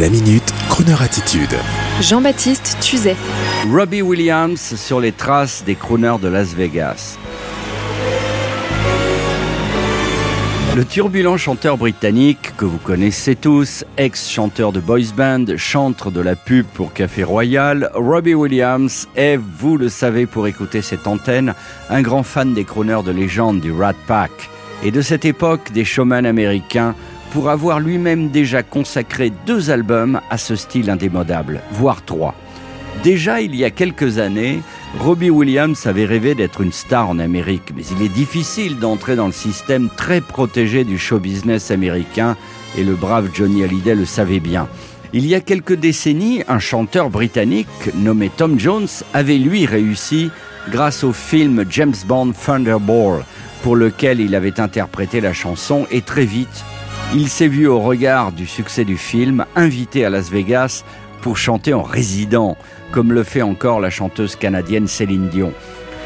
La minute, Kroneur attitude. Jean-Baptiste Tuzet. Robbie Williams sur les traces des crooners de Las Vegas. Le turbulent chanteur britannique que vous connaissez tous, ex-chanteur de boys band, chantre de la pub pour Café Royal, Robbie Williams est, vous le savez pour écouter cette antenne, un grand fan des crooners de légende du Rat Pack et de cette époque des showman américains pour avoir lui-même déjà consacré deux albums à ce style indémodable, voire trois. Déjà il y a quelques années, Robbie Williams avait rêvé d'être une star en Amérique, mais il est difficile d'entrer dans le système très protégé du show business américain, et le brave Johnny Hallyday le savait bien. Il y a quelques décennies, un chanteur britannique nommé Tom Jones avait lui réussi grâce au film James Bond Thunderball, pour lequel il avait interprété la chanson, et très vite, il s'est vu au regard du succès du film invité à Las Vegas pour chanter en résident, comme le fait encore la chanteuse canadienne Céline Dion.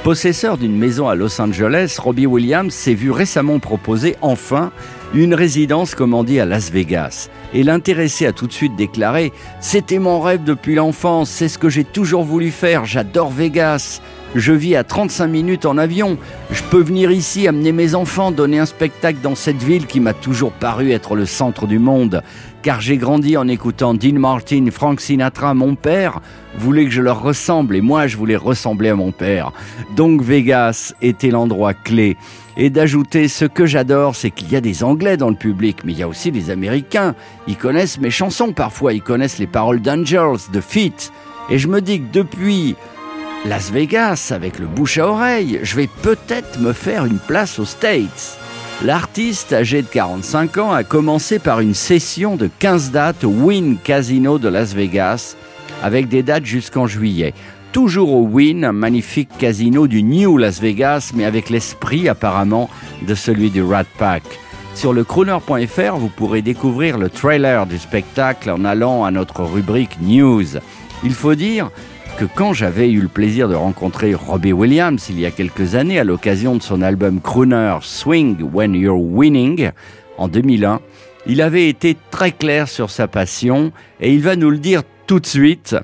Possesseur d'une maison à Los Angeles, Robbie Williams s'est vu récemment proposer enfin une résidence, dit, à Las Vegas. Et l'intéressé a tout de suite déclaré C'était mon rêve depuis l'enfance, c'est ce que j'ai toujours voulu faire, j'adore Vegas. Je vis à 35 minutes en avion. Je peux venir ici amener mes enfants, donner un spectacle dans cette ville qui m'a toujours paru être le centre du monde. Car j'ai grandi en écoutant Dean Martin, Frank Sinatra, mon père voulait que je leur ressemble et moi je voulais ressembler à mon père. Donc Vegas était l'endroit clé. Et d'ajouter ce que j'adore, c'est qu'il y a des Anglais dans le public, mais il y a aussi des Américains. Ils connaissent mes chansons parfois, ils connaissent les paroles d'Angels, de Fit. Et je me dis que depuis Las Vegas avec le bouche à oreille. Je vais peut-être me faire une place aux States. L'artiste âgé de 45 ans a commencé par une session de 15 dates au Wynn Casino de Las Vegas avec des dates jusqu'en juillet. Toujours au Wynn, un magnifique casino du New Las Vegas, mais avec l'esprit apparemment de celui du Rat Pack. Sur le crooner.fr, vous pourrez découvrir le trailer du spectacle en allant à notre rubrique News. Il faut dire que quand j'avais eu le plaisir de rencontrer Robbie Williams il y a quelques années à l'occasion de son album crooner Swing When You're Winning en 2001, il avait été très clair sur sa passion et il va nous le dire tout de suite.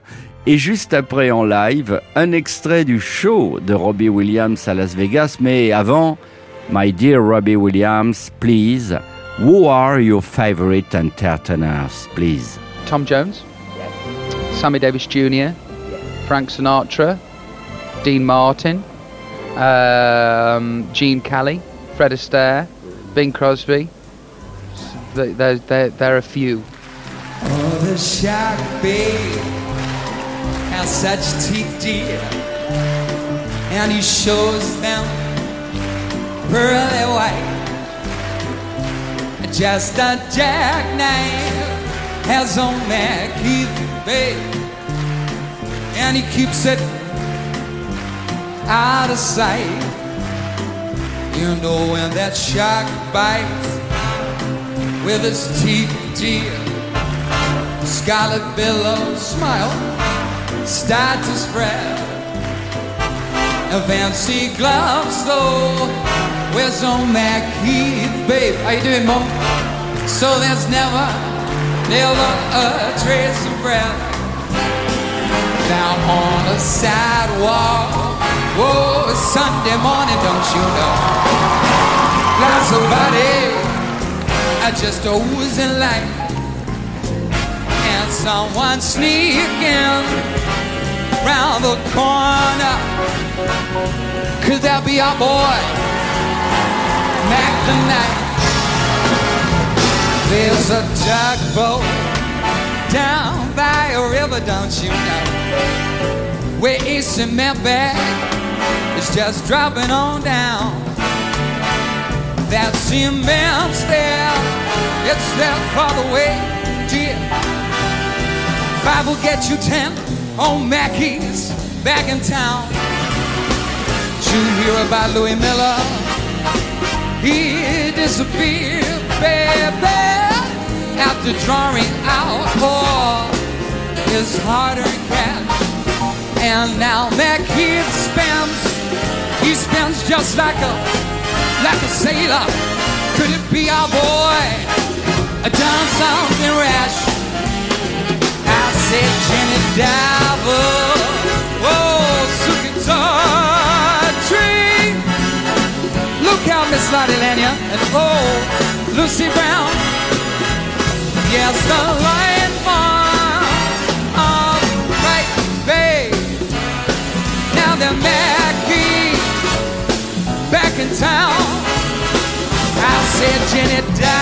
Et juste après en live, un extrait du show de Robbie Williams à Las Vegas, mais avant, My dear Robbie Williams, please, who are your favorite entertainers, please? Tom Jones, Sammy Davis Jr., Frank Sinatra, Dean Martin, um, Gene Kelly, Fred Astaire, Bing Crosby. There, there, there are a few. Oh, the shark babe has such teeth, dear, and he shows them pearly white. Just a jackknife has on that Keith, babe and he keeps it out of sight. You know when that shark bites with his teeth, dear, scarlet billows smile start to spread. And fancy gloves, though, where's on that Keith, babe? How you doing, Mom? So there's never, never a trace of breath the sidewalk. Whoa, it's Sunday morning, don't you know? Lots of body are just oozing light. And someone sneaking round the corner. Could that be our boy, Mac the Night? There's a tugboat down by a river, don't you know? Where a cement bag is just dropping on down. That cement's there, it's there for the way, dear. Five will get you ten on Mackey's back in town. Did you hear about Louis Miller? He disappeared, baby after drawing out all his hard-earned cash. And now that kid spends, he spends just like a, like a sailor. Could it be our boy, done something rash? I said, Jenny Diver, oh, tree. Look out, Miss Lottie Lanya, and oh, Lucy Brown. Jenny died.